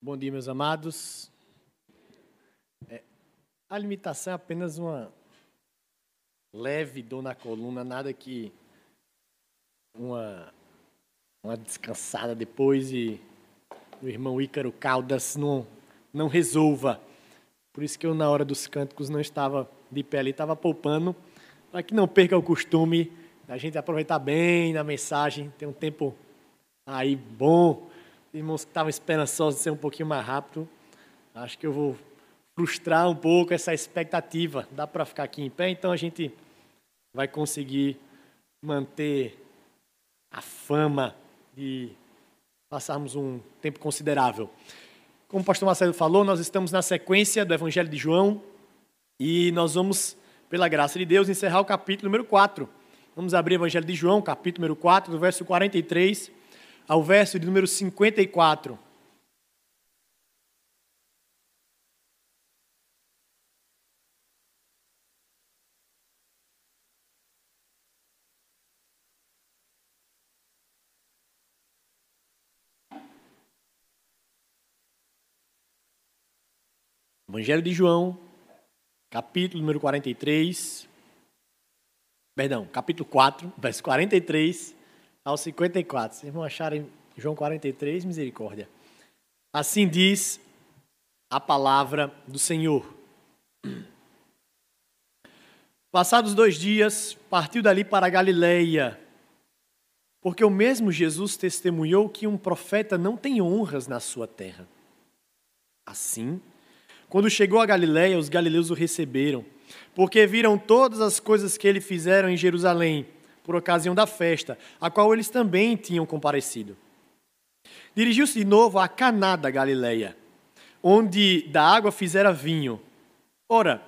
Bom dia, meus amados. É, a limitação é apenas uma leve dor na coluna, nada que uma, uma descansada depois e o irmão Ícaro Caldas não, não resolva. Por isso que eu, na hora dos cânticos, não estava de pé ali, estava poupando, para que não perca o costume da gente aproveitar bem na mensagem, ter um tempo aí bom irmãos que estavam esperançosos de ser um pouquinho mais rápido, acho que eu vou frustrar um pouco essa expectativa. Dá para ficar aqui em pé, então a gente vai conseguir manter a fama de passarmos um tempo considerável. Como o pastor Marcelo falou, nós estamos na sequência do Evangelho de João e nós vamos, pela graça de Deus, encerrar o capítulo número 4. Vamos abrir o Evangelho de João, capítulo número 4, do verso 43 ao verso de número 54. Evangelho de João, capítulo número 43. Perdão, capítulo 4, verso 43 ao 54. Vocês vão achar em João 43, misericórdia. Assim diz a palavra do Senhor. Passados dois dias, partiu dali para Galileia, porque o mesmo Jesus testemunhou que um profeta não tem honras na sua terra. Assim, quando chegou a Galileia, os galileus o receberam, porque viram todas as coisas que ele fizeram em Jerusalém por ocasião da festa, a qual eles também tinham comparecido. Dirigiu-se de novo a Caná da Galileia, onde da água fizera vinho. Ora,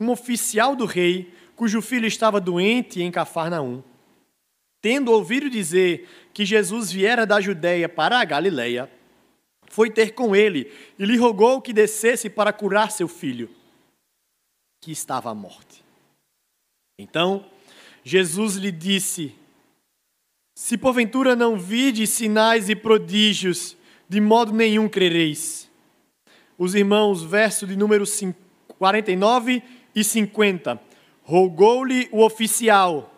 um oficial do rei, cujo filho estava doente em Cafarnaum, tendo ouvido dizer que Jesus viera da Judéia para a Galileia, foi ter com ele e lhe rogou que descesse para curar seu filho, que estava à morte. Então, Jesus lhe disse: Se porventura não vide sinais e prodígios, de modo nenhum crereis. Os irmãos, verso de número 49 e 50. Rogou-lhe o oficial.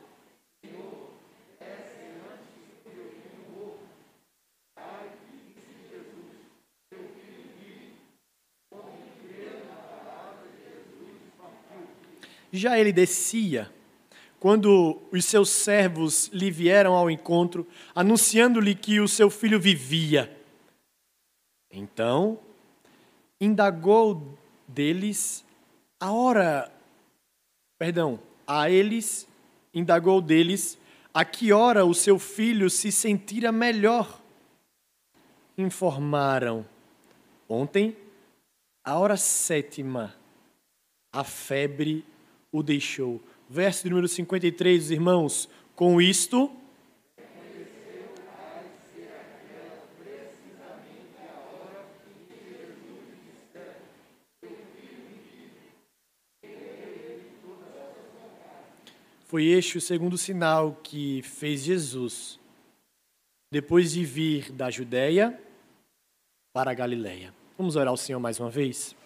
Já ele descia quando os seus servos lhe vieram ao encontro, anunciando-lhe que o seu filho vivia. Então, indagou deles a hora, perdão, a eles, indagou deles a que hora o seu filho se sentira melhor. Informaram, ontem, a hora sétima, a febre o deixou verso de número 53, os irmãos, com isto. Foi este o segundo sinal que fez Jesus, depois de vir da Judéia para a Galiléia. Vamos orar ao Senhor mais uma vez?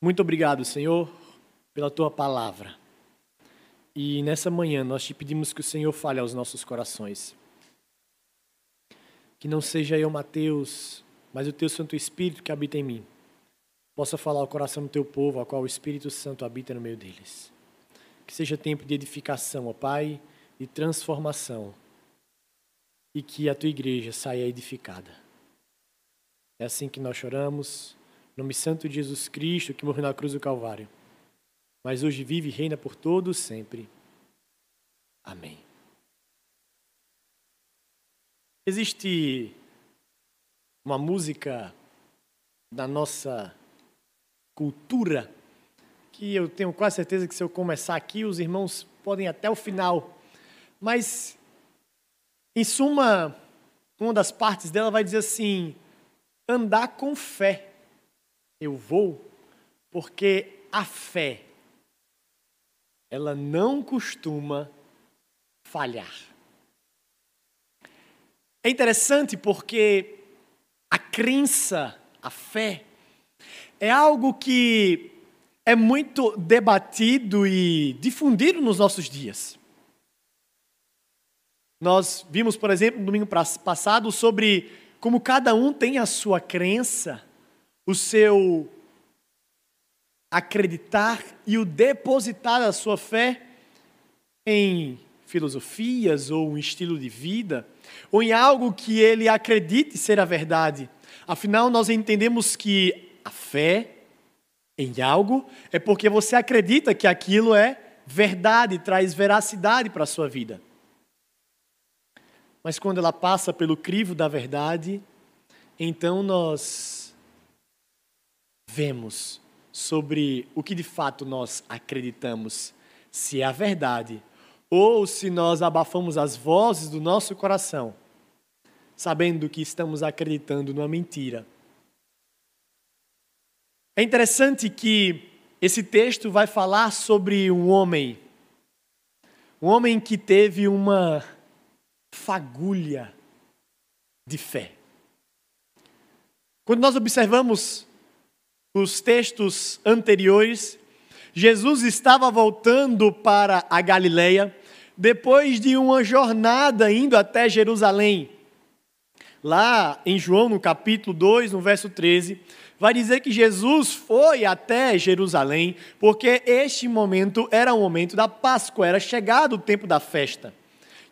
Muito obrigado, Senhor, pela tua palavra. E nessa manhã nós te pedimos que o Senhor fale aos nossos corações. Que não seja eu, Mateus, mas o teu Santo Espírito que habita em mim, possa falar ao coração do teu povo, ao qual o Espírito Santo habita no meio deles. Que seja tempo de edificação, ó Pai, de transformação, e que a tua igreja saia edificada. É assim que nós choramos, no nome santo de Jesus Cristo, que morreu na cruz do Calvário mas hoje vive e reina por todos sempre. Amém. Existe uma música da nossa cultura que eu tenho quase certeza que se eu começar aqui, os irmãos podem até o final. Mas, em suma, uma das partes dela vai dizer assim: andar com fé. Eu vou porque a fé ela não costuma falhar. É interessante porque a crença, a fé, é algo que é muito debatido e difundido nos nossos dias. Nós vimos, por exemplo, no domingo passado, sobre como cada um tem a sua crença, o seu acreditar e o depositar a sua fé em filosofias ou um estilo de vida, ou em algo que ele acredite ser a verdade. Afinal, nós entendemos que a fé em algo é porque você acredita que aquilo é verdade, traz veracidade para a sua vida. Mas quando ela passa pelo crivo da verdade, então nós vemos sobre o que de fato nós acreditamos, se é a verdade ou se nós abafamos as vozes do nosso coração, sabendo que estamos acreditando numa mentira. É interessante que esse texto vai falar sobre um homem, um homem que teve uma fagulha de fé. Quando nós observamos os textos anteriores, Jesus estava voltando para a Galileia depois de uma jornada indo até Jerusalém. Lá em João, no capítulo 2, no verso 13, vai dizer que Jesus foi até Jerusalém, porque este momento era o momento da Páscoa, era chegado o tempo da festa.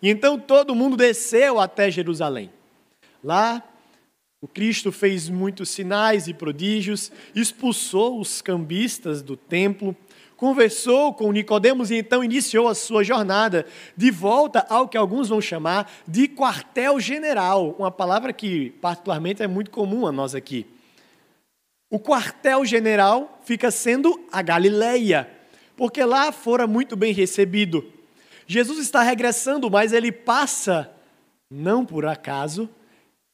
E então todo mundo desceu até Jerusalém. Lá, o Cristo fez muitos sinais e prodígios, expulsou os cambistas do templo, conversou com Nicodemos e então iniciou a sua jornada de volta ao que alguns vão chamar de quartel-general, uma palavra que particularmente é muito comum a nós aqui. O quartel-general fica sendo a Galileia, porque lá fora muito bem recebido. Jesus está regressando, mas ele passa, não por acaso,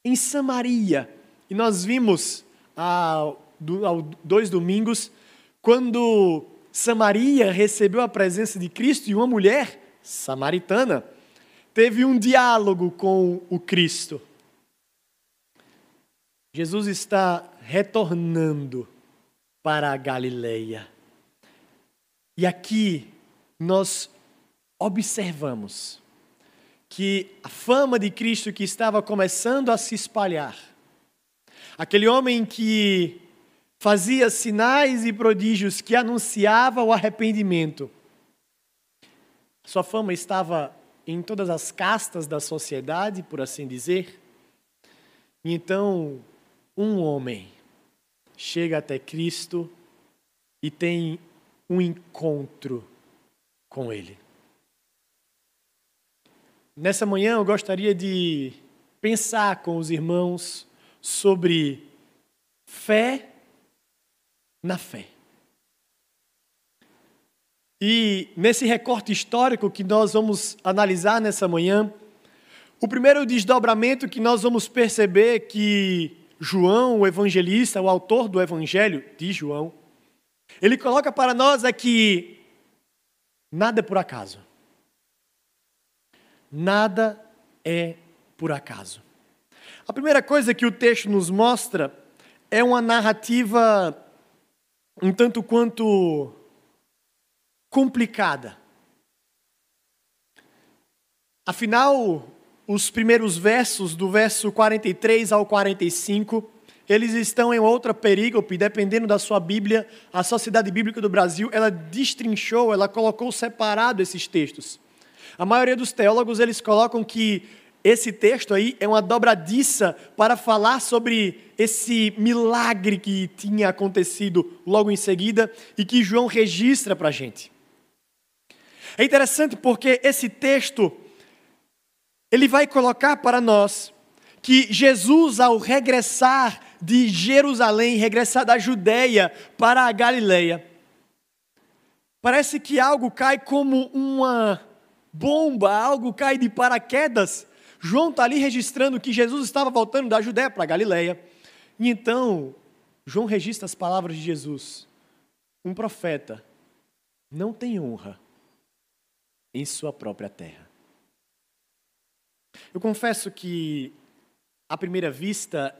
em Samaria. E nós vimos há dois domingos, quando Samaria recebeu a presença de Cristo e uma mulher samaritana teve um diálogo com o Cristo. Jesus está retornando para a Galileia. E aqui nós observamos que a fama de Cristo que estava começando a se espalhar, aquele homem que fazia sinais e prodígios que anunciava o arrependimento. Sua fama estava em todas as castas da sociedade, por assim dizer. E então, um homem chega até Cristo e tem um encontro com Ele. Nessa manhã eu gostaria de pensar com os irmãos sobre fé na fé. E nesse recorte histórico que nós vamos analisar nessa manhã, o primeiro desdobramento que nós vamos perceber que João, o evangelista, o autor do evangelho de João, ele coloca para nós é que nada é por acaso. Nada é por acaso. A primeira coisa que o texto nos mostra é uma narrativa um tanto quanto complicada. Afinal, os primeiros versos, do verso 43 ao 45, eles estão em outra perícope, dependendo da sua Bíblia, a Sociedade Bíblica do Brasil, ela destrinchou, ela colocou separado esses textos. A maioria dos teólogos, eles colocam que esse texto aí é uma dobradiça para falar sobre esse milagre que tinha acontecido logo em seguida e que João registra para a gente. É interessante porque esse texto ele vai colocar para nós que Jesus, ao regressar de Jerusalém, regressar da Judéia para a Galileia, parece que algo cai como uma bomba, algo cai de paraquedas João está ali registrando que Jesus estava voltando da Judéia para a Galiléia. E então, João registra as palavras de Jesus. Um profeta não tem honra em sua própria terra. Eu confesso que, à primeira vista,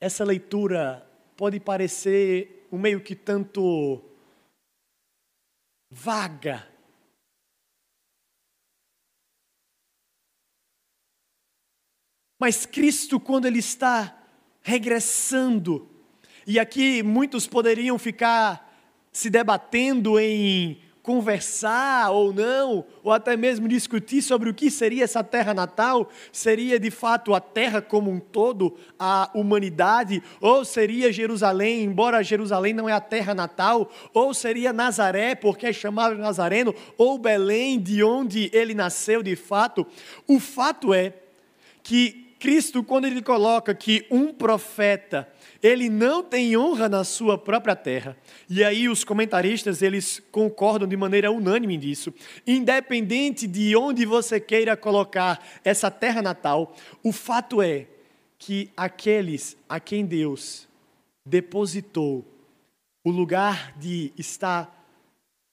essa leitura pode parecer um meio que tanto vaga. Mas Cristo, quando Ele está regressando, e aqui muitos poderiam ficar se debatendo em conversar ou não, ou até mesmo discutir sobre o que seria essa terra natal, seria de fato a terra como um todo, a humanidade, ou seria Jerusalém, embora Jerusalém não é a terra natal, ou seria Nazaré, porque é chamado Nazareno, ou Belém, de onde ele nasceu de fato. O fato é que Cristo, quando ele coloca que um profeta ele não tem honra na sua própria terra. E aí os comentaristas, eles concordam de maneira unânime disso. Independente de onde você queira colocar essa terra natal, o fato é que aqueles a quem Deus depositou o lugar de estar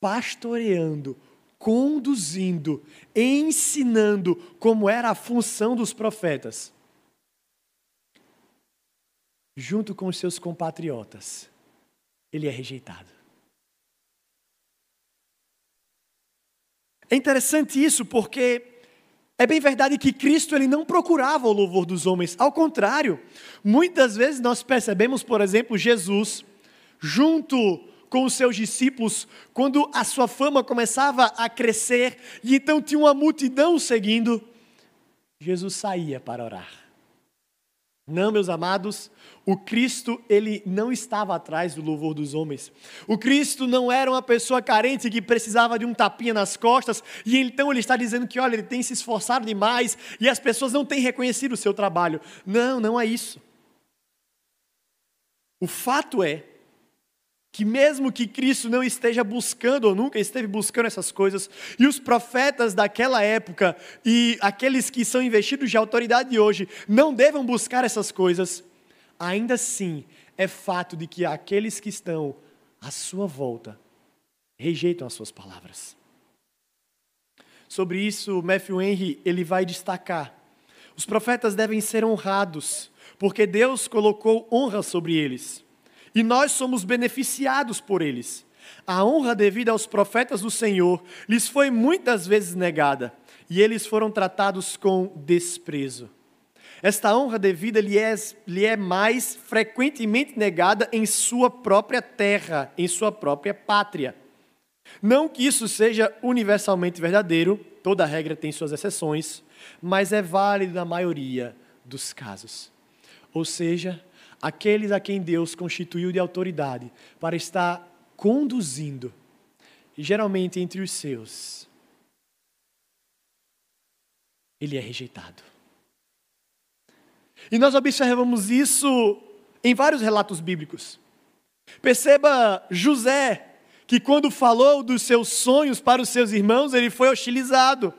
pastoreando, conduzindo, ensinando como era a função dos profetas, junto com os seus compatriotas, ele é rejeitado. É interessante isso porque é bem verdade que Cristo ele não procurava o louvor dos homens, ao contrário, muitas vezes nós percebemos, por exemplo, Jesus junto com os seus discípulos, quando a sua fama começava a crescer e então tinha uma multidão seguindo, Jesus saía para orar. Não, meus amados, o Cristo, ele não estava atrás do louvor dos homens. O Cristo não era uma pessoa carente que precisava de um tapinha nas costas, e então ele está dizendo que, olha, ele tem se esforçado demais e as pessoas não têm reconhecido o seu trabalho. Não, não é isso. O fato é que mesmo que Cristo não esteja buscando ou nunca esteve buscando essas coisas, e os profetas daquela época e aqueles que são investidos de autoridade hoje não devam buscar essas coisas, ainda assim é fato de que aqueles que estão à sua volta rejeitam as suas palavras. Sobre isso, Matthew Henry ele vai destacar: os profetas devem ser honrados, porque Deus colocou honra sobre eles e nós somos beneficiados por eles. A honra devida aos profetas do Senhor lhes foi muitas vezes negada, e eles foram tratados com desprezo. Esta honra devida lhe é, lhe é mais frequentemente negada em sua própria terra, em sua própria pátria. Não que isso seja universalmente verdadeiro, toda regra tem suas exceções, mas é válido na maioria dos casos. Ou seja, aqueles a quem Deus constituiu de autoridade para estar conduzindo, e geralmente entre os seus, ele é rejeitado. E nós observamos isso em vários relatos bíblicos. Perceba José, que quando falou dos seus sonhos para os seus irmãos, ele foi hostilizado.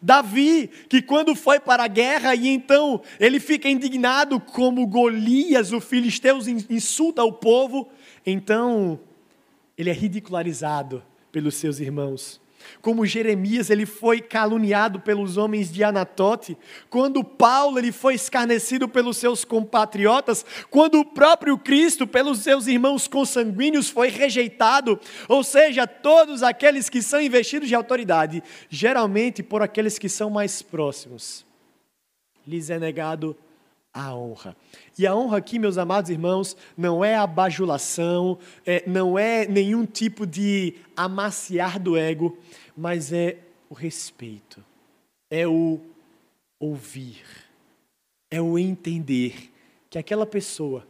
Davi, que quando foi para a guerra e então ele fica indignado como Golias, o filisteu, insulta o povo, então ele é ridicularizado pelos seus irmãos como Jeremias ele foi caluniado pelos homens de Anatote, quando Paulo ele foi escarnecido pelos seus compatriotas, quando o próprio Cristo pelos seus irmãos consanguíneos foi rejeitado, ou seja, todos aqueles que são investidos de autoridade, geralmente por aqueles que são mais próximos, lhes é negado a honra. E a honra aqui, meus amados irmãos, não é a bajulação, é, não é nenhum tipo de amaciar do ego, mas é o respeito, é o ouvir, é o entender que aquela pessoa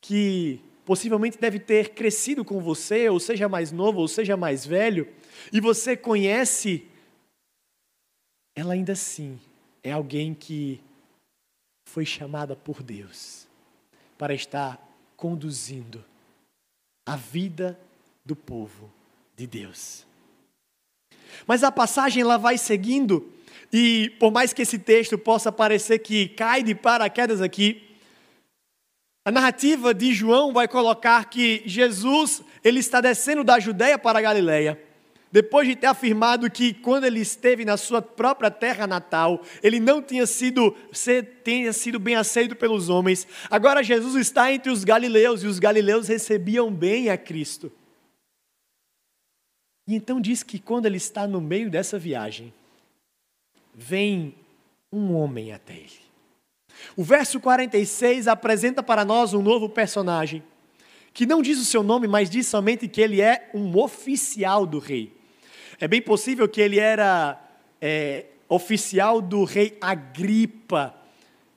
que possivelmente deve ter crescido com você, ou seja mais novo, ou seja mais velho, e você conhece, ela ainda assim é alguém que foi chamada por Deus para estar conduzindo a vida do povo de Deus. Mas a passagem ela vai seguindo e por mais que esse texto possa parecer que cai de paraquedas aqui, a narrativa de João vai colocar que Jesus ele está descendo da Judéia para a Galileia depois de ter afirmado que quando ele esteve na sua própria terra natal, ele não tinha sido, tenha sido bem aceito pelos homens, agora Jesus está entre os galileus e os galileus recebiam bem a Cristo. E então diz que quando ele está no meio dessa viagem, vem um homem até ele. O verso 46 apresenta para nós um novo personagem, que não diz o seu nome, mas diz somente que ele é um oficial do rei. É bem possível que ele era é, oficial do rei Agripa,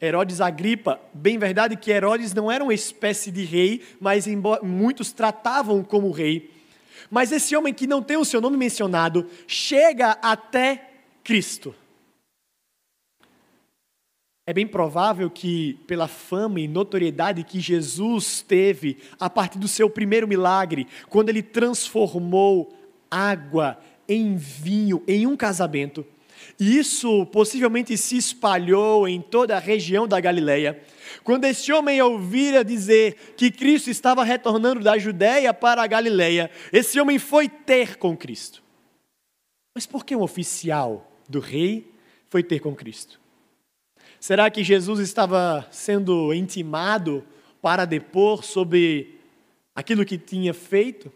Herodes Agripa. Bem verdade que Herodes não era uma espécie de rei, mas muitos tratavam como rei. Mas esse homem que não tem o seu nome mencionado chega até Cristo. É bem provável que, pela fama e notoriedade que Jesus teve a partir do seu primeiro milagre, quando ele transformou água em vinho em um casamento. E isso possivelmente se espalhou em toda a região da Galileia. Quando esse homem ouvira dizer que Cristo estava retornando da Judéia para a Galileia, esse homem foi ter com Cristo. Mas por que um oficial do rei foi ter com Cristo? Será que Jesus estava sendo intimado para depor sobre aquilo que tinha feito?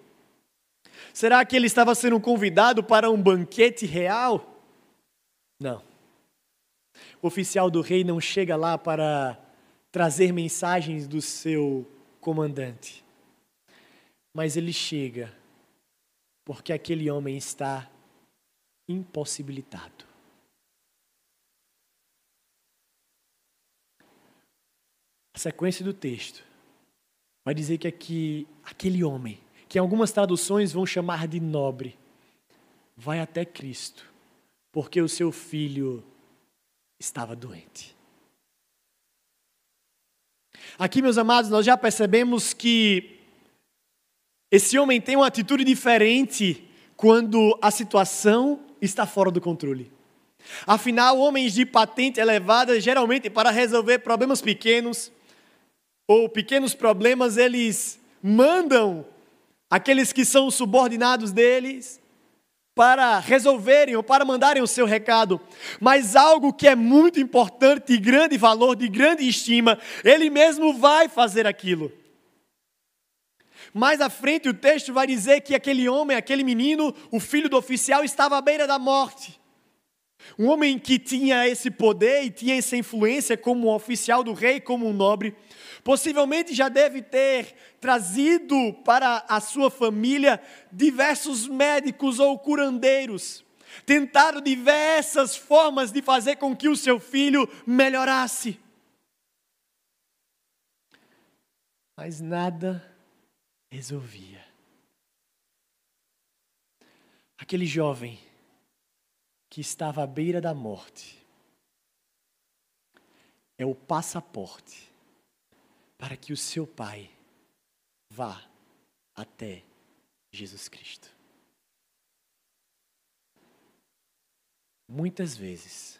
Será que ele estava sendo convidado para um banquete real? Não. O oficial do rei não chega lá para trazer mensagens do seu comandante, mas ele chega porque aquele homem está impossibilitado. A sequência do texto vai dizer que aqui, aquele homem que algumas traduções vão chamar de nobre, vai até Cristo, porque o seu filho estava doente. Aqui, meus amados, nós já percebemos que esse homem tem uma atitude diferente quando a situação está fora do controle. Afinal, homens de patente elevada, geralmente para resolver problemas pequenos ou pequenos problemas, eles mandam aqueles que são subordinados deles, para resolverem ou para mandarem o seu recado, mas algo que é muito importante, de grande valor, de grande estima, ele mesmo vai fazer aquilo. Mais à frente o texto vai dizer que aquele homem, aquele menino, o filho do oficial, estava à beira da morte. Um homem que tinha esse poder e tinha essa influência como um oficial do rei, como um nobre, Possivelmente já deve ter trazido para a sua família diversos médicos ou curandeiros. Tentaram diversas formas de fazer com que o seu filho melhorasse. Mas nada resolvia. Aquele jovem que estava à beira da morte é o passaporte para que o seu pai vá até Jesus Cristo. Muitas vezes,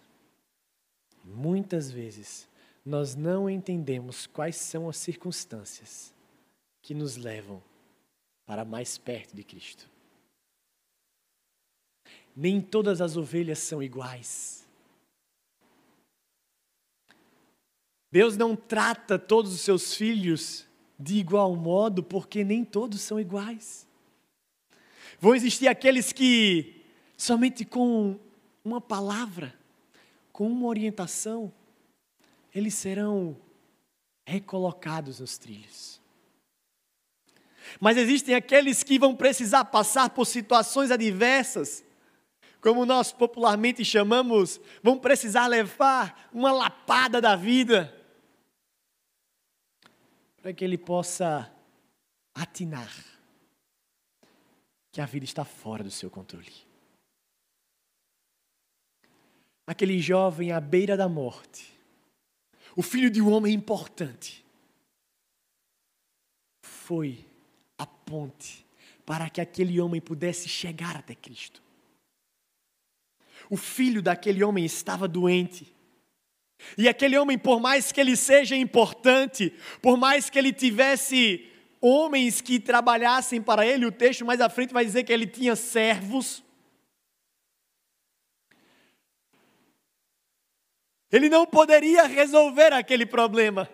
muitas vezes, nós não entendemos quais são as circunstâncias que nos levam para mais perto de Cristo. Nem todas as ovelhas são iguais. Deus não trata todos os seus filhos de igual modo, porque nem todos são iguais. Vão existir aqueles que, somente com uma palavra, com uma orientação, eles serão recolocados nos trilhos. Mas existem aqueles que vão precisar passar por situações adversas, como nós popularmente chamamos, vão precisar levar uma lapada da vida para que ele possa atinar que a vida está fora do seu controle. Aquele jovem à beira da morte, o filho de um homem importante, foi a ponte para que aquele homem pudesse chegar até Cristo. O filho daquele homem estava doente e aquele homem, por mais que ele seja importante, por mais que ele tivesse homens que trabalhassem para ele, o texto mais à frente vai dizer que ele tinha servos. Ele não poderia resolver aquele problema.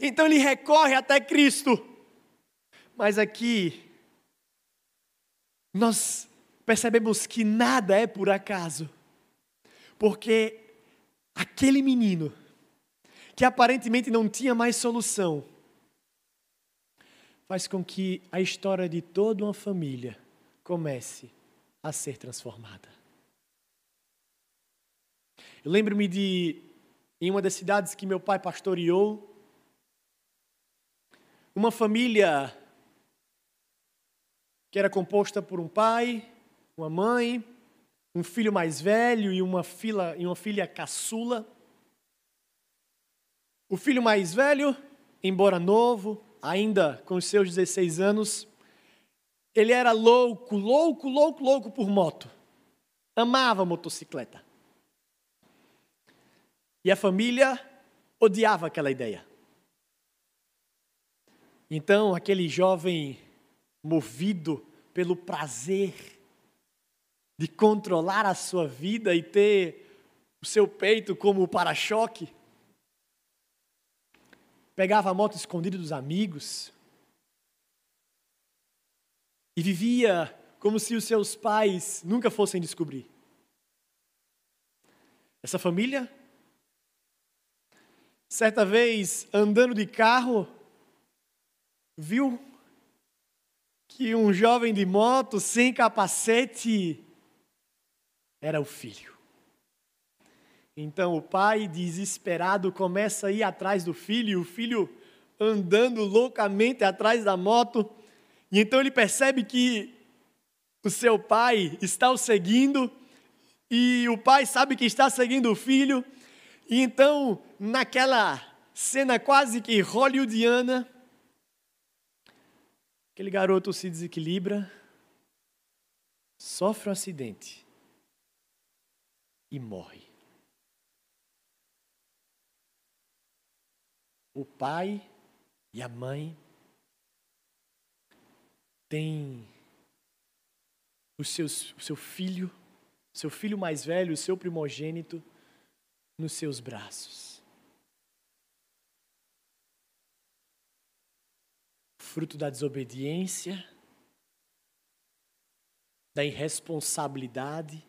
Então ele recorre até Cristo. Mas aqui, nós percebemos que nada é por acaso, porque aquele menino, que aparentemente não tinha mais solução, faz com que a história de toda uma família comece a ser transformada. Eu lembro-me de, em uma das cidades que meu pai pastoreou, uma família que era composta por um pai, uma mãe, um filho mais velho e uma, filha, e uma filha caçula. O filho mais velho, embora novo, ainda com os seus 16 anos, ele era louco, louco, louco, louco por moto. Amava motocicleta. E a família odiava aquela ideia. Então, aquele jovem movido pelo prazer de controlar a sua vida e ter o seu peito como para-choque. Pegava a moto escondida dos amigos e vivia como se os seus pais nunca fossem descobrir. Essa família, certa vez andando de carro, viu que um jovem de moto sem capacete era o filho. Então o pai, desesperado, começa a ir atrás do filho, e o filho andando loucamente atrás da moto. E então ele percebe que o seu pai está o seguindo, e o pai sabe que está seguindo o filho. E então, naquela cena quase que hollywoodiana, aquele garoto se desequilibra, sofre um acidente e morre. O pai e a mãe têm os seus, o seu filho, seu filho mais velho, o seu primogênito, nos seus braços. Fruto da desobediência, da irresponsabilidade,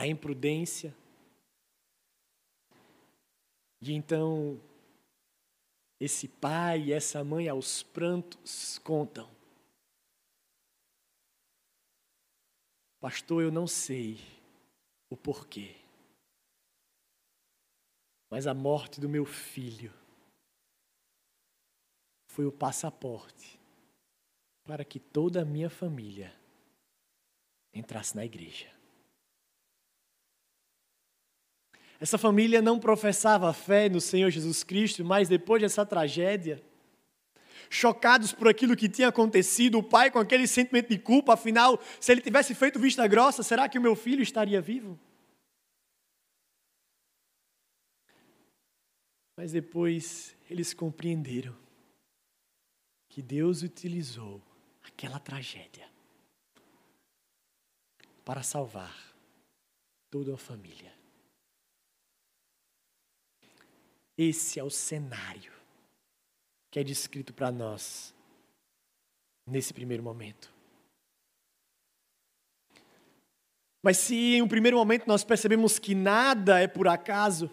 da imprudência. E então, esse pai e essa mãe, aos prantos, contam: Pastor, eu não sei o porquê, mas a morte do meu filho foi o passaporte para que toda a minha família entrasse na igreja. Essa família não professava fé no Senhor Jesus Cristo, mas depois dessa tragédia, chocados por aquilo que tinha acontecido, o pai com aquele sentimento de culpa, afinal, se ele tivesse feito vista grossa, será que o meu filho estaria vivo? Mas depois eles compreenderam que Deus utilizou aquela tragédia para salvar toda a família. Esse é o cenário que é descrito para nós nesse primeiro momento. Mas se em um primeiro momento nós percebemos que nada é por acaso,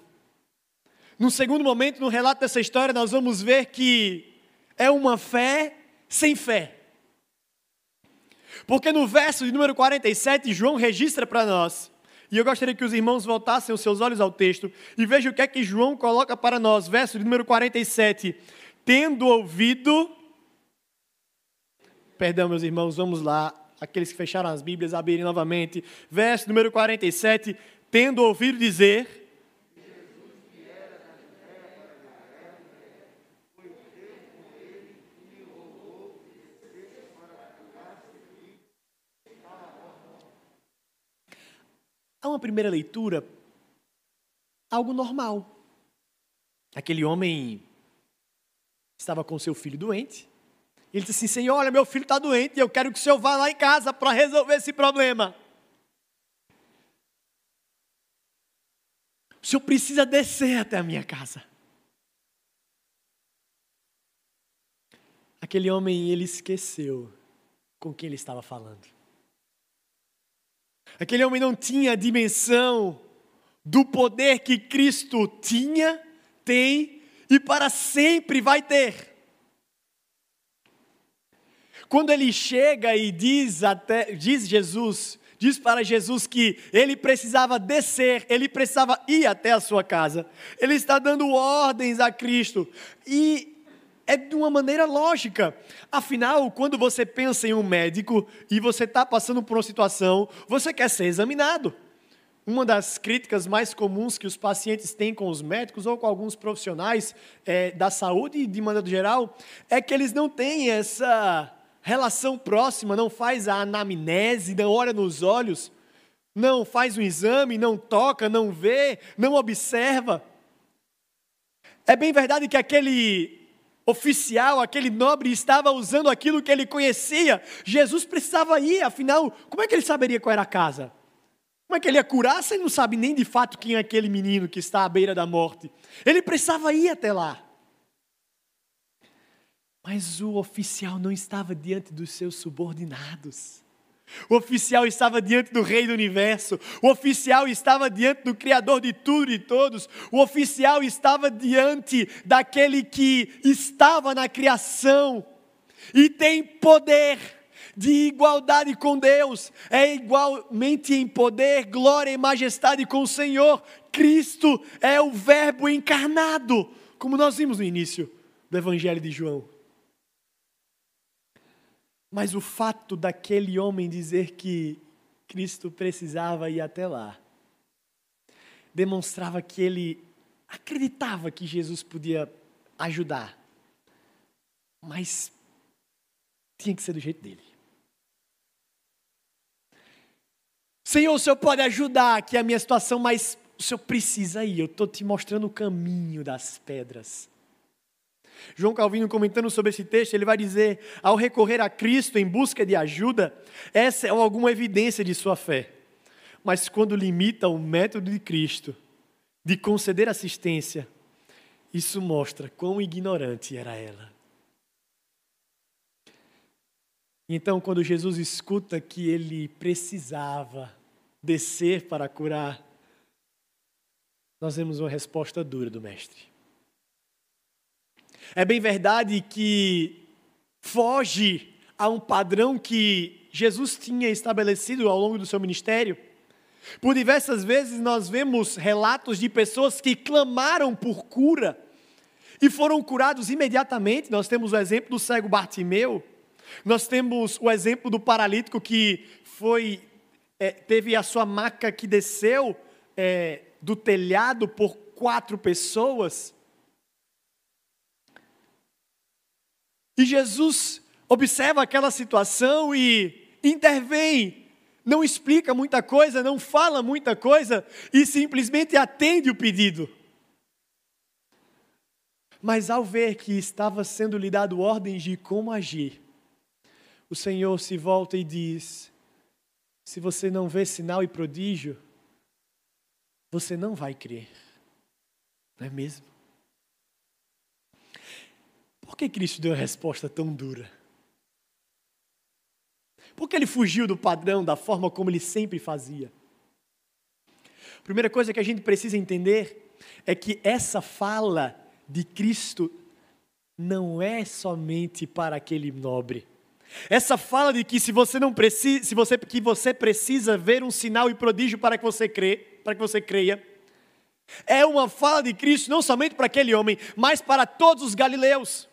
no segundo momento, no relato dessa história, nós vamos ver que é uma fé sem fé. Porque no verso de número 47, João registra para nós e eu gostaria que os irmãos voltassem os seus olhos ao texto e vejam o que é que João coloca para nós, verso número 47. Tendo ouvido. Perdão, meus irmãos, vamos lá. Aqueles que fecharam as Bíblias, abrirem novamente. Verso número 47. Tendo ouvido dizer. A uma primeira leitura, algo normal. Aquele homem estava com seu filho doente. Ele disse assim: Senhor, olha, meu filho está doente e eu quero que o senhor vá lá em casa para resolver esse problema. o senhor precisa descer até a minha casa. Aquele homem, ele esqueceu com quem ele estava falando. Aquele homem não tinha a dimensão do poder que Cristo tinha, tem e para sempre vai ter. Quando ele chega e diz até diz Jesus, diz para Jesus que ele precisava descer, ele precisava ir até a sua casa. Ele está dando ordens a Cristo e é de uma maneira lógica. Afinal, quando você pensa em um médico e você está passando por uma situação, você quer ser examinado. Uma das críticas mais comuns que os pacientes têm com os médicos ou com alguns profissionais é, da saúde, de maneira geral, é que eles não têm essa relação próxima, não faz a anamnese, não olha nos olhos, não faz um exame, não toca, não vê, não observa. É bem verdade que aquele oficial, aquele nobre, estava usando aquilo que ele conhecia. Jesus precisava ir, afinal, como é que ele saberia qual era a casa? Como é que ele ia curar se ele não sabe nem de fato quem é aquele menino que está à beira da morte? Ele precisava ir até lá. Mas o oficial não estava diante dos seus subordinados. O oficial estava diante do Rei do Universo. O oficial estava diante do Criador de tudo e de todos. O oficial estava diante daquele que estava na criação e tem poder de igualdade com Deus, é igualmente em poder, glória e majestade com o Senhor. Cristo é o Verbo encarnado, como nós vimos no início do Evangelho de João. Mas o fato daquele homem dizer que Cristo precisava ir até lá, demonstrava que ele acreditava que Jesus podia ajudar, mas tinha que ser do jeito dele. Senhor, o Senhor pode ajudar aqui a minha situação, mas o Senhor precisa ir. Eu estou te mostrando o caminho das pedras. João Calvino, comentando sobre esse texto, ele vai dizer: ao recorrer a Cristo em busca de ajuda, essa é alguma evidência de sua fé. Mas quando limita o método de Cristo de conceder assistência, isso mostra quão ignorante era ela. Então, quando Jesus escuta que ele precisava descer para curar, nós vemos uma resposta dura do Mestre. É bem verdade que foge a um padrão que Jesus tinha estabelecido ao longo do seu ministério. Por diversas vezes nós vemos relatos de pessoas que clamaram por cura e foram curados imediatamente. Nós temos o exemplo do cego Bartimeu, nós temos o exemplo do paralítico que foi é, teve a sua maca que desceu é, do telhado por quatro pessoas. E Jesus observa aquela situação e intervém, não explica muita coisa, não fala muita coisa e simplesmente atende o pedido. Mas ao ver que estava sendo lhe dado ordens de como agir, o Senhor se volta e diz: Se você não vê sinal e prodígio, você não vai crer. Não é mesmo? Por que Cristo deu uma resposta tão dura? Por que ele fugiu do padrão, da forma como ele sempre fazia? A primeira coisa que a gente precisa entender é que essa fala de Cristo não é somente para aquele nobre. Essa fala de que se você não precisa, se você que você precisa ver um sinal e prodígio para que você crê, para que você creia, é uma fala de Cristo não somente para aquele homem, mas para todos os galileus.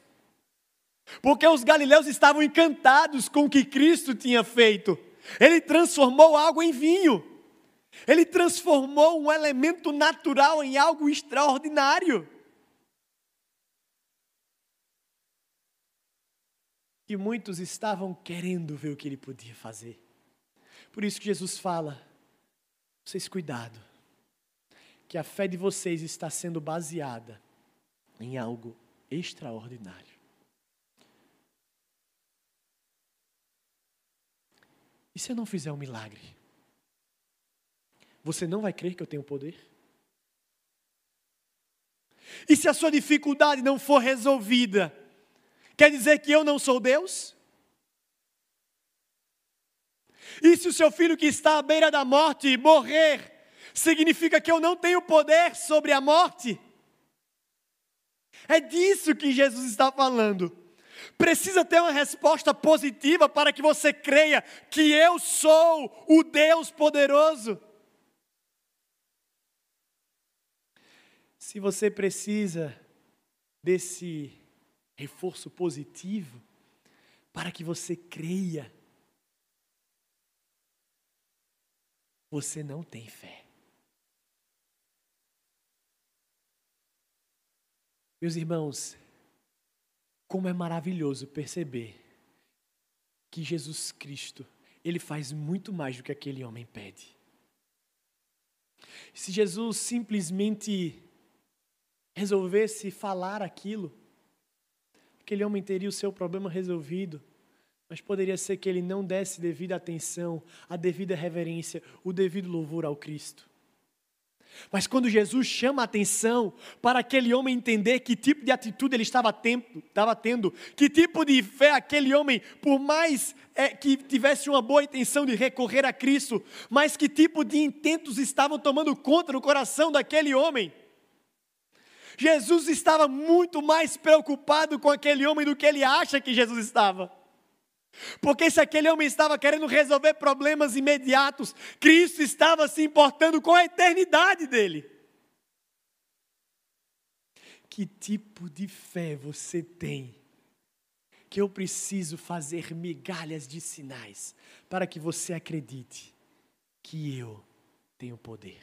Porque os galileus estavam encantados com o que Cristo tinha feito. Ele transformou água em vinho. Ele transformou um elemento natural em algo extraordinário. E muitos estavam querendo ver o que ele podia fazer. Por isso que Jesus fala: vocês cuidado, que a fé de vocês está sendo baseada em algo extraordinário. E se eu não fizer um milagre? Você não vai crer que eu tenho poder? E se a sua dificuldade não for resolvida, quer dizer que eu não sou Deus? E se o seu filho que está à beira da morte morrer, significa que eu não tenho poder sobre a morte? É disso que Jesus está falando. Precisa ter uma resposta positiva para que você creia que eu sou o Deus poderoso. Se você precisa desse reforço positivo para que você creia, você não tem fé. Meus irmãos, como é maravilhoso perceber que Jesus Cristo, ele faz muito mais do que aquele homem pede. Se Jesus simplesmente resolvesse falar aquilo, aquele homem teria o seu problema resolvido. Mas poderia ser que ele não desse devida atenção, a devida reverência, o devido louvor ao Cristo. Mas quando Jesus chama a atenção para aquele homem entender que tipo de atitude ele estava tendo, estava tendo que tipo de fé aquele homem, por mais é, que tivesse uma boa intenção de recorrer a Cristo, mas que tipo de intentos estavam tomando conta no coração daquele homem. Jesus estava muito mais preocupado com aquele homem do que ele acha que Jesus estava. Porque se aquele homem estava querendo resolver problemas imediatos, Cristo estava se importando com a eternidade dele. Que tipo de fé você tem? Que eu preciso fazer migalhas de sinais para que você acredite que eu tenho poder.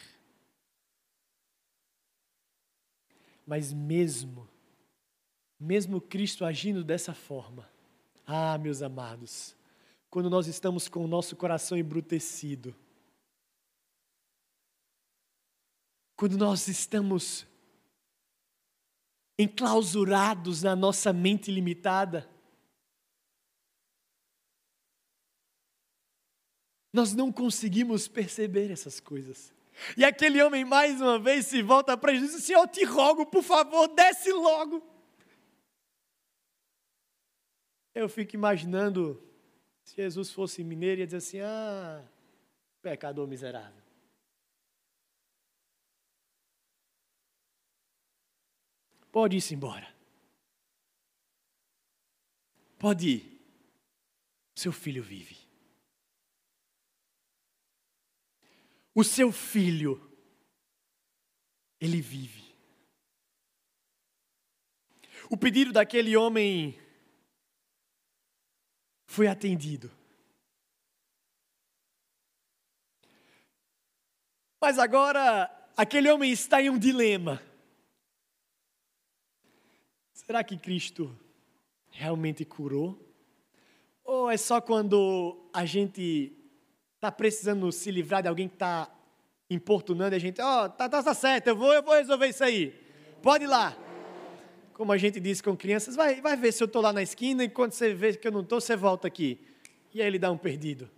Mas mesmo, mesmo Cristo agindo dessa forma, ah, meus amados, quando nós estamos com o nosso coração embrutecido, quando nós estamos enclausurados na nossa mente limitada, nós não conseguimos perceber essas coisas. E aquele homem mais uma vez se volta para Jesus e diz: Senhor, eu te rogo, por favor, desce logo. Eu fico imaginando se Jesus fosse mineiro ia dizer assim: ah, pecador miserável. Pode ir-se embora. Pode ir. Seu filho vive. O seu filho, ele vive. O pedido daquele homem foi atendido. Mas agora, aquele homem está em um dilema. Será que Cristo realmente curou? Ou é só quando a gente está precisando se livrar de alguém que está importunando a gente? Ó, oh, tá, tá, tá certo, eu vou, eu vou resolver isso aí. Pode ir lá como a gente diz com crianças, vai, vai ver se eu estou lá na esquina e quando você vê que eu não estou, você volta aqui. E aí ele dá um perdido.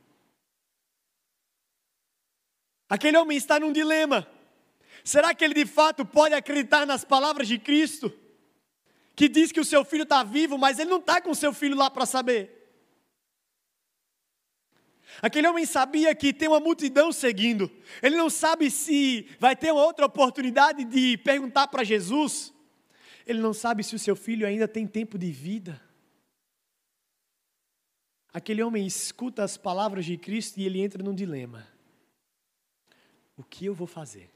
Aquele homem está num dilema. Será que ele de fato pode acreditar nas palavras de Cristo? Que diz que o seu filho está vivo, mas ele não está com o seu filho lá para saber. Aquele homem sabia que tem uma multidão seguindo. Ele não sabe se vai ter outra oportunidade de perguntar para Jesus. Ele não sabe se o seu filho ainda tem tempo de vida. Aquele homem escuta as palavras de Cristo e ele entra num dilema: O que eu vou fazer?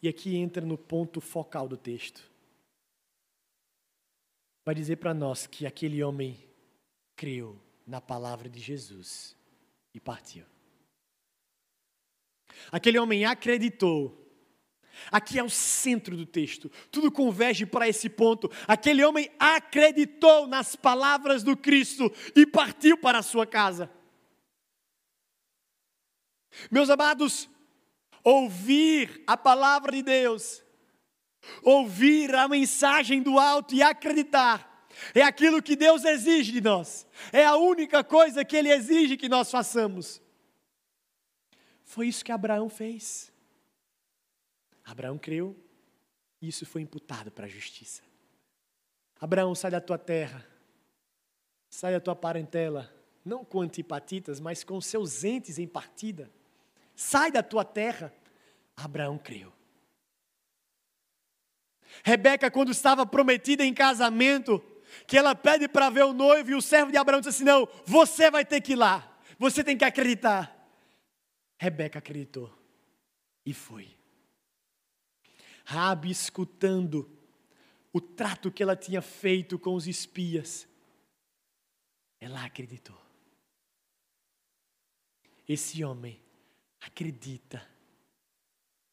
E aqui entra no ponto focal do texto. Vai dizer para nós que aquele homem creu na palavra de Jesus e partiu. Aquele homem acreditou Aqui é o centro do texto. Tudo converge para esse ponto. Aquele homem acreditou nas palavras do Cristo e partiu para a sua casa. Meus amados, ouvir a palavra de Deus, ouvir a mensagem do alto e acreditar, é aquilo que Deus exige de nós. É a única coisa que Ele exige que nós façamos. Foi isso que Abraão fez. Abraão creu e isso foi imputado para a justiça. Abraão, sai da tua terra, sai da tua parentela, não com antipatitas, mas com seus entes em partida. Sai da tua terra. Abraão creu. Rebeca, quando estava prometida em casamento, que ela pede para ver o noivo, e o servo de Abraão disse assim: Não, você vai ter que ir lá, você tem que acreditar. Rebeca acreditou e foi. Rabi, escutando o trato que ela tinha feito com os espias, ela acreditou. Esse homem acredita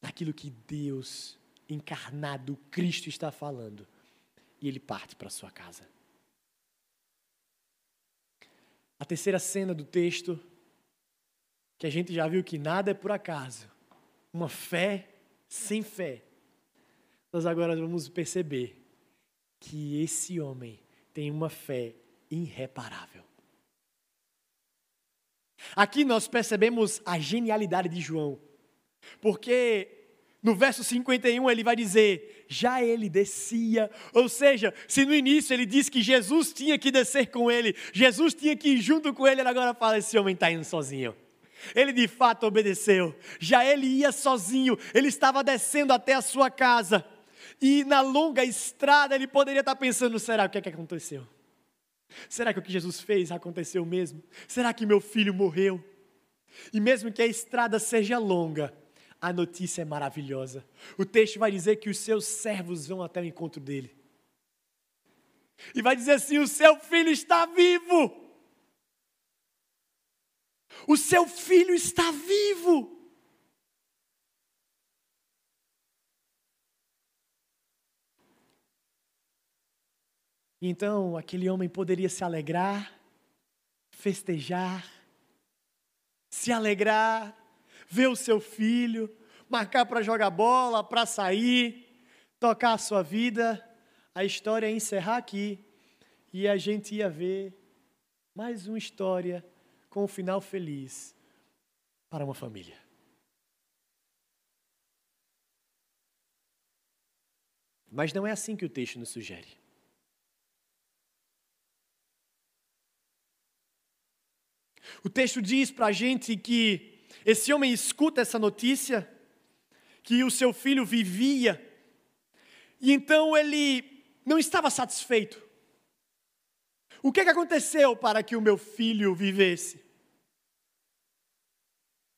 naquilo que Deus encarnado, Cristo está falando, e ele parte para sua casa. A terceira cena do texto, que a gente já viu que nada é por acaso, uma fé sem fé. Nós agora vamos perceber que esse homem tem uma fé irreparável. Aqui nós percebemos a genialidade de João, porque no verso 51 ele vai dizer: já ele descia. Ou seja, se no início ele disse que Jesus tinha que descer com ele, Jesus tinha que ir junto com ele, ele agora fala: esse homem está indo sozinho. Ele de fato obedeceu. Já ele ia sozinho, ele estava descendo até a sua casa. E na longa estrada ele poderia estar pensando: será o que é que aconteceu? Será que o que Jesus fez aconteceu mesmo? Será que meu filho morreu? E mesmo que a estrada seja longa, a notícia é maravilhosa. O texto vai dizer que os seus servos vão até o encontro dele. E vai dizer assim: o seu filho está vivo. O seu filho está vivo. Então aquele homem poderia se alegrar, festejar, se alegrar, ver o seu filho, marcar para jogar bola, para sair, tocar a sua vida. A história ia encerrar aqui e a gente ia ver mais uma história com um final feliz para uma família. Mas não é assim que o texto nos sugere. O texto diz para a gente que esse homem escuta essa notícia que o seu filho vivia, e então ele não estava satisfeito. O que, é que aconteceu para que o meu filho vivesse?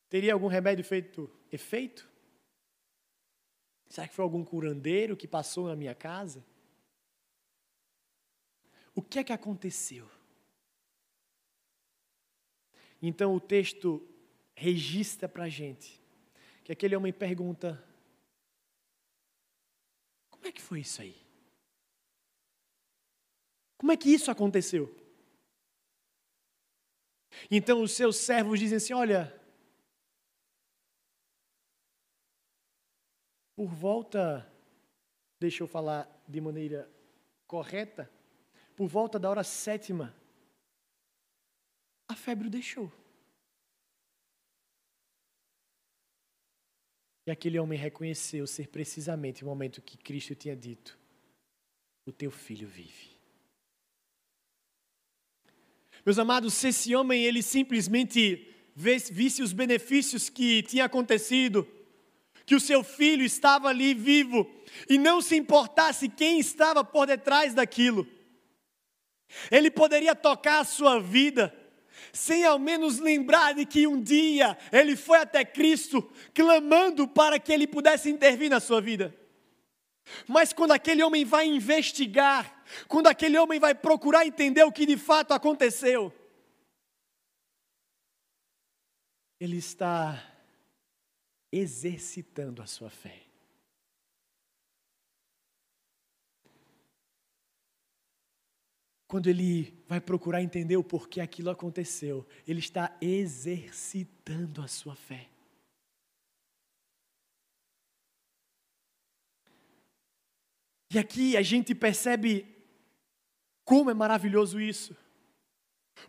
Teria algum remédio feito efeito? Será que foi algum curandeiro que passou na minha casa? O que é que aconteceu? Então o texto registra para a gente que aquele homem pergunta: Como é que foi isso aí? Como é que isso aconteceu? Então os seus servos dizem assim: Olha, por volta, deixa eu falar de maneira correta, por volta da hora sétima, a febre o deixou. E aquele homem reconheceu ser precisamente o momento que Cristo tinha dito: O teu filho vive. Meus amados, se esse homem ele simplesmente visse os benefícios que tinha acontecido, que o seu filho estava ali vivo e não se importasse quem estava por detrás daquilo, ele poderia tocar a sua vida sem ao menos lembrar de que um dia ele foi até Cristo clamando para que ele pudesse intervir na sua vida. Mas quando aquele homem vai investigar, quando aquele homem vai procurar entender o que de fato aconteceu, ele está exercitando a sua fé. Quando ele vai procurar entender o porquê aquilo aconteceu, ele está exercitando a sua fé. E aqui a gente percebe como é maravilhoso isso.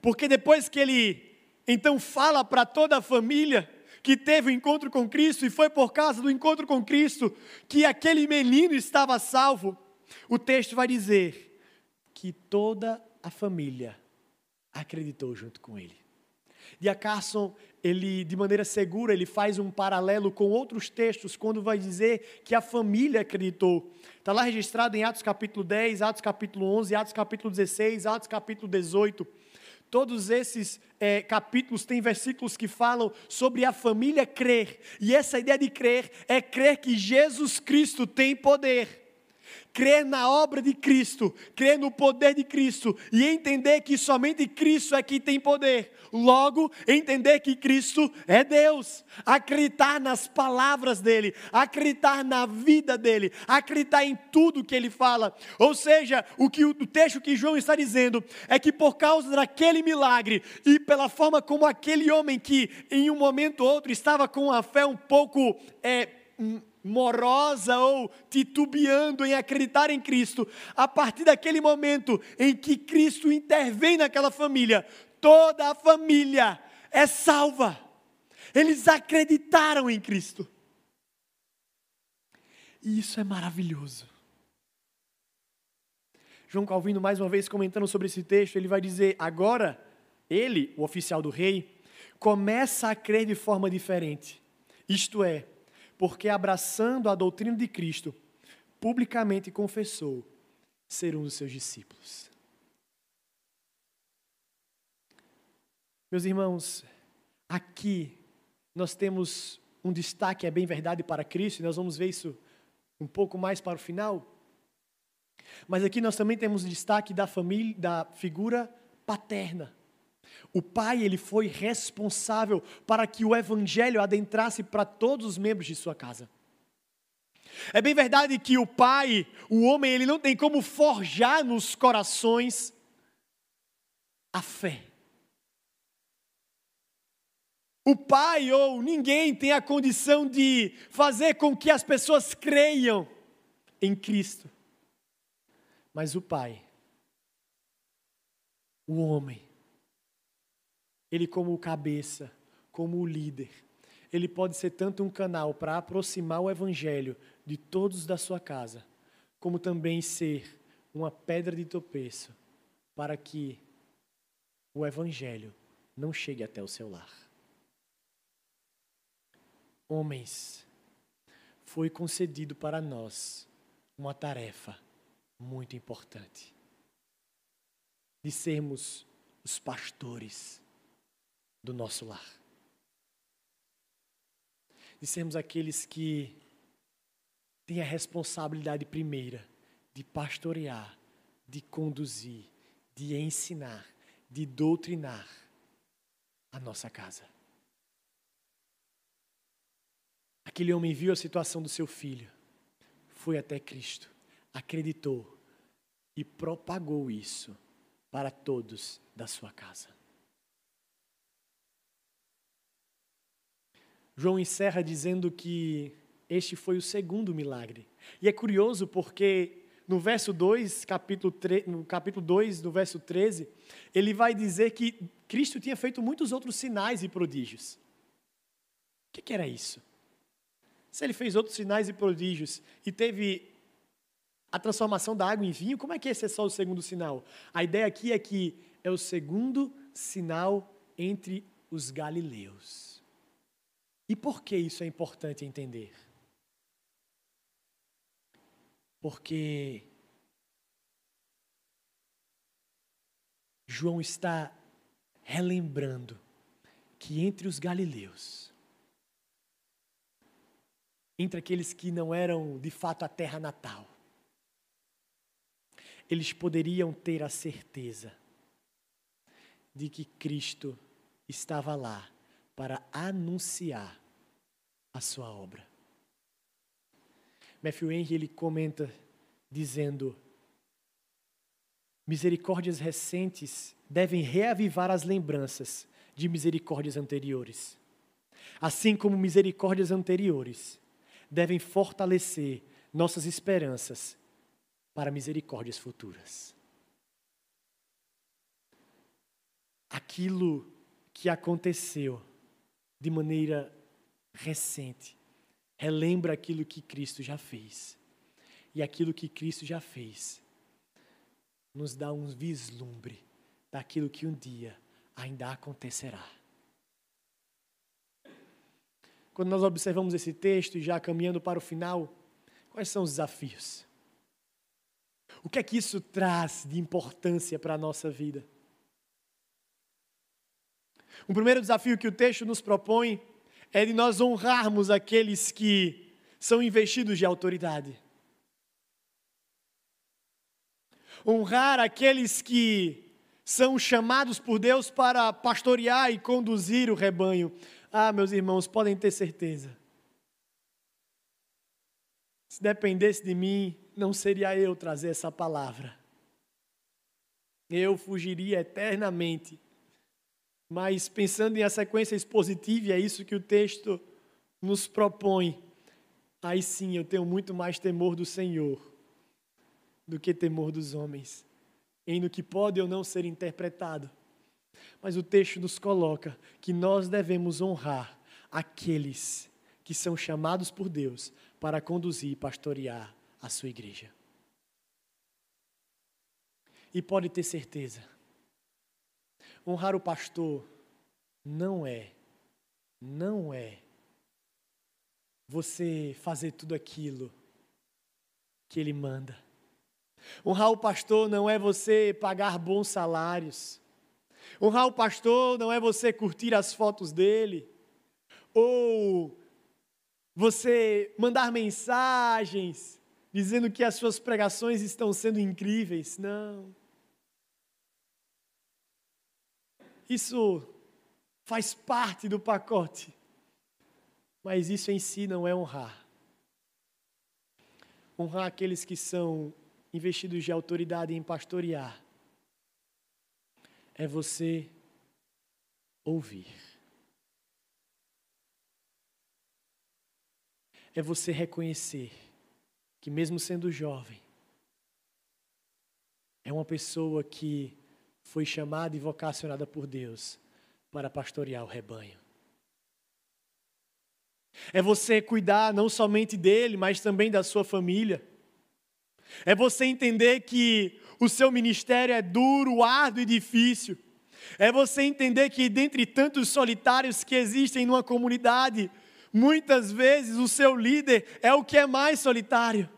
Porque depois que ele então fala para toda a família que teve o um encontro com Cristo e foi por causa do encontro com Cristo que aquele menino estava salvo, o texto vai dizer que toda a família acreditou junto com ele. E Carson, ele de maneira segura, ele faz um paralelo com outros textos quando vai dizer que a família acreditou. Está lá registrado em Atos capítulo 10, Atos capítulo 11, Atos capítulo 16, Atos capítulo 18. Todos esses é, capítulos têm versículos que falam sobre a família crer. E essa ideia de crer é crer que Jesus Cristo tem poder crer na obra de Cristo, crer no poder de Cristo e entender que somente Cristo é que tem poder. Logo, entender que Cristo é Deus, acreditar nas palavras dele, acreditar na vida dele, acreditar em tudo que ele fala. Ou seja, o que o texto que João está dizendo é que por causa daquele milagre e pela forma como aquele homem que em um momento ou outro estava com a fé um pouco é, morosa ou titubeando em acreditar em Cristo, a partir daquele momento em que Cristo intervém naquela família, toda a família é salva. Eles acreditaram em Cristo. E isso é maravilhoso. João Calvino, mais uma vez comentando sobre esse texto, ele vai dizer: agora, ele, o oficial do rei, começa a crer de forma diferente. Isto é, porque abraçando a doutrina de Cristo, publicamente confessou ser um dos seus discípulos. Meus irmãos, aqui nós temos um destaque, é bem verdade, para Cristo, e nós vamos ver isso um pouco mais para o final. Mas aqui nós também temos destaque da família, da figura paterna. O pai, ele foi responsável para que o evangelho adentrasse para todos os membros de sua casa. É bem verdade que o pai, o homem, ele não tem como forjar nos corações a fé. O pai ou ninguém tem a condição de fazer com que as pessoas creiam em Cristo. Mas o pai, o homem, ele como o cabeça, como o líder, ele pode ser tanto um canal para aproximar o evangelho de todos da sua casa, como também ser uma pedra de tropeço para que o evangelho não chegue até o seu lar. Homens, foi concedido para nós uma tarefa muito importante de sermos os pastores do nosso lar. De sermos aqueles que têm a responsabilidade primeira de pastorear, de conduzir, de ensinar, de doutrinar a nossa casa. Aquele homem viu a situação do seu filho, foi até Cristo, acreditou e propagou isso para todos da sua casa. João encerra dizendo que este foi o segundo milagre. E é curioso porque no verso 2, capítulo 3, no capítulo 2, no verso 13, ele vai dizer que Cristo tinha feito muitos outros sinais e prodígios. O que, que era isso? Se ele fez outros sinais e prodígios e teve a transformação da água em vinho, como é que esse é só o segundo sinal? A ideia aqui é que é o segundo sinal entre os galileus. E por que isso é importante entender? Porque João está relembrando que entre os galileus, entre aqueles que não eram de fato a terra natal, eles poderiam ter a certeza de que Cristo estava lá para anunciar a sua obra. Matthew Henry ele comenta dizendo: Misericórdias recentes devem reavivar as lembranças de misericórdias anteriores. Assim como misericórdias anteriores devem fortalecer nossas esperanças para misericórdias futuras. Aquilo que aconteceu de maneira recente. Relembra aquilo que Cristo já fez. E aquilo que Cristo já fez nos dá um vislumbre daquilo que um dia ainda acontecerá. Quando nós observamos esse texto e já caminhando para o final, quais são os desafios? O que é que isso traz de importância para a nossa vida? O primeiro desafio que o texto nos propõe é de nós honrarmos aqueles que são investidos de autoridade. Honrar aqueles que são chamados por Deus para pastorear e conduzir o rebanho. Ah, meus irmãos, podem ter certeza. Se dependesse de mim, não seria eu trazer essa palavra. Eu fugiria eternamente. Mas pensando em a sequência expositiva, é isso que o texto nos propõe, aí sim eu tenho muito mais temor do Senhor do que temor dos homens, em no que pode ou não ser interpretado. Mas o texto nos coloca que nós devemos honrar aqueles que são chamados por Deus para conduzir e pastorear a sua igreja. E pode ter certeza, honrar o pastor não é, não é você fazer tudo aquilo que ele manda. Honrar o pastor não é você pagar bons salários. Honrar o pastor não é você curtir as fotos dele. Ou você mandar mensagens dizendo que as suas pregações estão sendo incríveis. Não. Isso faz parte do pacote. Mas isso em si não é honrar. Honrar aqueles que são investidos de autoridade em pastorear é você ouvir. É você reconhecer que, mesmo sendo jovem, é uma pessoa que foi chamada e vocacionada por Deus para pastorear o rebanho. É você cuidar não somente dele, mas também da sua família. É você entender que o seu ministério é duro, árduo e difícil. É você entender que, dentre tantos solitários que existem numa comunidade, muitas vezes o seu líder é o que é mais solitário.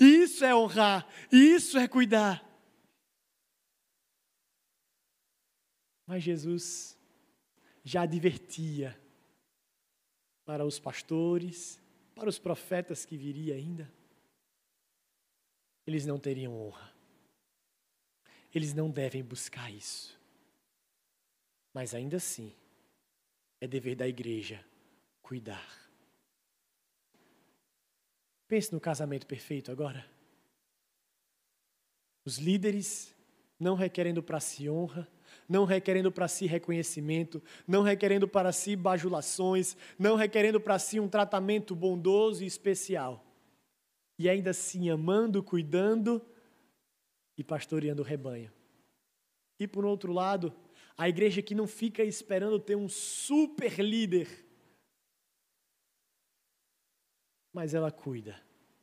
Isso é honrar, isso é cuidar. Mas Jesus já advertia para os pastores, para os profetas que viria ainda eles não teriam honra. Eles não devem buscar isso. Mas ainda assim, é dever da igreja cuidar. Pense no casamento perfeito agora. Os líderes não requerendo para si honra, não requerendo para si reconhecimento, não requerendo para si bajulações, não requerendo para si um tratamento bondoso e especial e ainda assim amando, cuidando e pastoreando o rebanho. E por outro lado, a igreja que não fica esperando ter um super líder, mas ela cuida,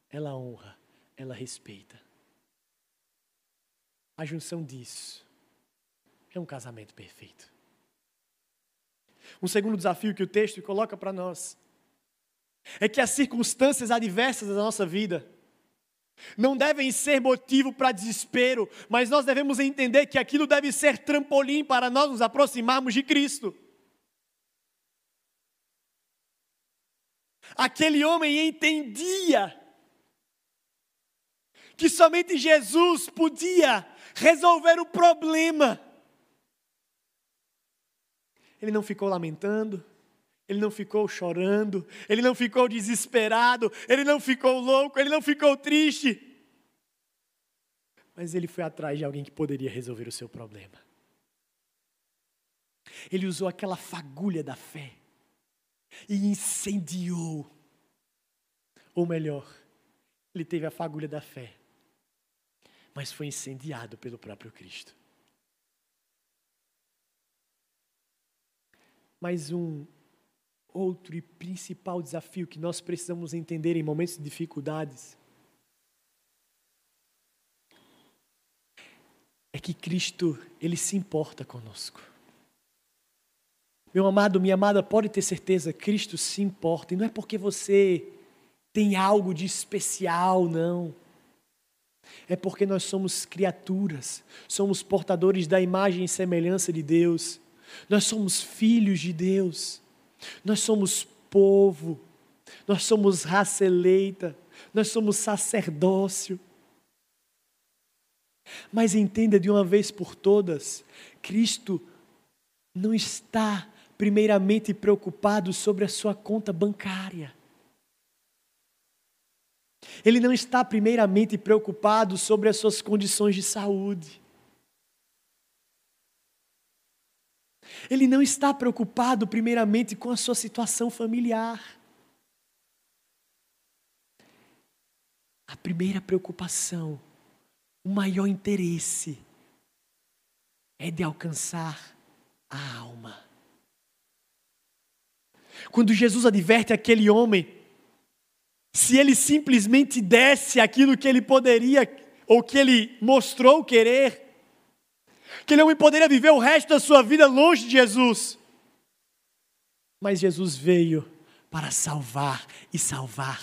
ela honra, ela respeita. A junção disso é um casamento perfeito. Um segundo desafio que o texto coloca para nós é que as circunstâncias adversas da nossa vida não devem ser motivo para desespero, mas nós devemos entender que aquilo deve ser trampolim para nós nos aproximarmos de Cristo. Aquele homem entendia que somente Jesus podia resolver o problema. Ele não ficou lamentando, ele não ficou chorando, ele não ficou desesperado, ele não ficou louco, ele não ficou triste. Mas ele foi atrás de alguém que poderia resolver o seu problema. Ele usou aquela fagulha da fé e incendiou. Ou melhor, ele teve a fagulha da fé, mas foi incendiado pelo próprio Cristo. Mais um outro e principal desafio que nós precisamos entender em momentos de dificuldades é que Cristo, ele se importa conosco. Meu amado, minha amada, pode ter certeza, Cristo se importa. E não é porque você tem algo de especial, não. É porque nós somos criaturas, somos portadores da imagem e semelhança de Deus. Nós somos filhos de Deus. Nós somos povo. Nós somos raça eleita. Nós somos sacerdócio. Mas entenda de uma vez por todas: Cristo não está primeiramente preocupado sobre a sua conta bancária. Ele não está primeiramente preocupado sobre as suas condições de saúde. Ele não está preocupado primeiramente com a sua situação familiar. A primeira preocupação, o maior interesse é de alcançar a alma. Quando Jesus adverte aquele homem, se ele simplesmente desse aquilo que ele poderia ou que ele mostrou querer, que ele homem poderia viver o resto da sua vida longe de Jesus. Mas Jesus veio para salvar e salvar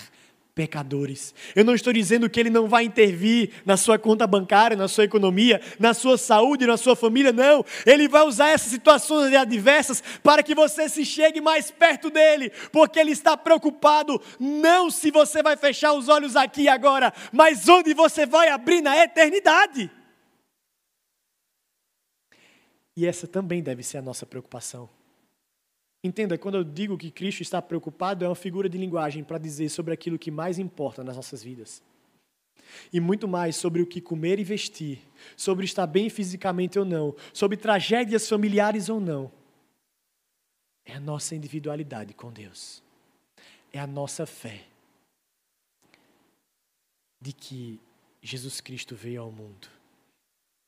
pecadores. Eu não estou dizendo que ele não vai intervir na sua conta bancária, na sua economia, na sua saúde, na sua família, não. Ele vai usar essas situações adversas para que você se chegue mais perto dele, porque ele está preocupado não se você vai fechar os olhos aqui agora, mas onde você vai abrir na eternidade. E essa também deve ser a nossa preocupação. Entenda, quando eu digo que Cristo está preocupado, é uma figura de linguagem para dizer sobre aquilo que mais importa nas nossas vidas. E muito mais sobre o que comer e vestir, sobre estar bem fisicamente ou não, sobre tragédias familiares ou não. É a nossa individualidade com Deus. É a nossa fé de que Jesus Cristo veio ao mundo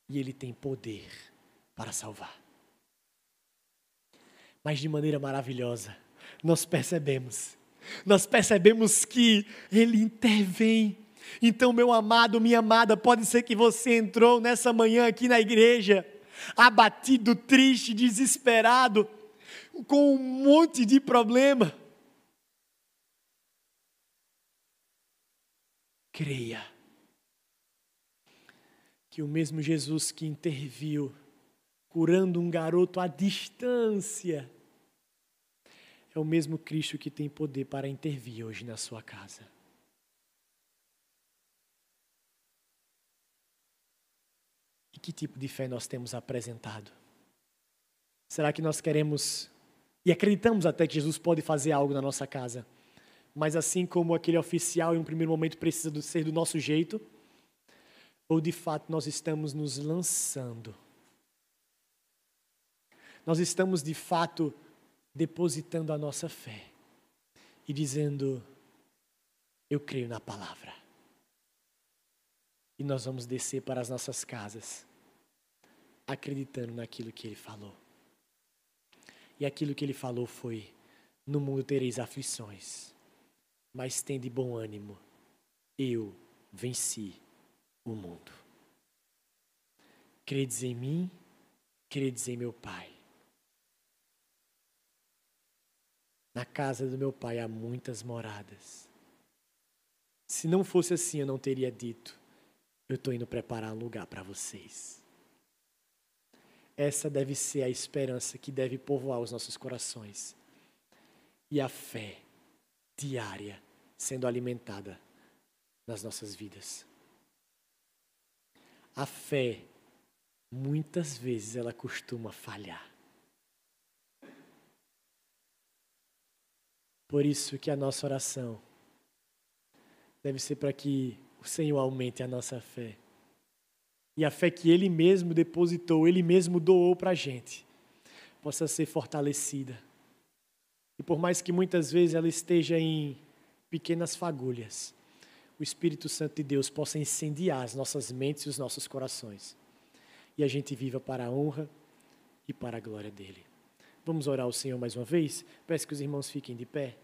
e ele tem poder para salvar mas de maneira maravilhosa. Nós percebemos, nós percebemos que Ele intervém. Então, meu amado, minha amada, pode ser que você entrou nessa manhã aqui na igreja, abatido, triste, desesperado, com um monte de problema. Creia que o mesmo Jesus que interviu, curando um garoto à distância, é o mesmo Cristo que tem poder para intervir hoje na sua casa. E que tipo de fé nós temos apresentado? Será que nós queremos e acreditamos até que Jesus pode fazer algo na nossa casa? Mas assim como aquele oficial em um primeiro momento precisa ser do nosso jeito, ou de fato nós estamos nos lançando? Nós estamos de fato depositando a nossa fé e dizendo: Eu creio na palavra. E nós vamos descer para as nossas casas, acreditando naquilo que ele falou. E aquilo que ele falou foi: No mundo tereis aflições, mas tende bom ânimo. Eu venci o mundo. Credes em mim, credes em meu Pai. Na casa do meu pai há muitas moradas. Se não fosse assim, eu não teria dito: Eu estou indo preparar um lugar para vocês. Essa deve ser a esperança que deve povoar os nossos corações. E a fé diária sendo alimentada nas nossas vidas. A fé, muitas vezes, ela costuma falhar. Por isso que a nossa oração deve ser para que o Senhor aumente a nossa fé. E a fé que Ele mesmo depositou, Ele mesmo doou para a gente, possa ser fortalecida. E por mais que muitas vezes ela esteja em pequenas fagulhas, o Espírito Santo de Deus possa incendiar as nossas mentes e os nossos corações. E a gente viva para a honra e para a glória dele. Vamos orar ao Senhor mais uma vez? Peço que os irmãos fiquem de pé.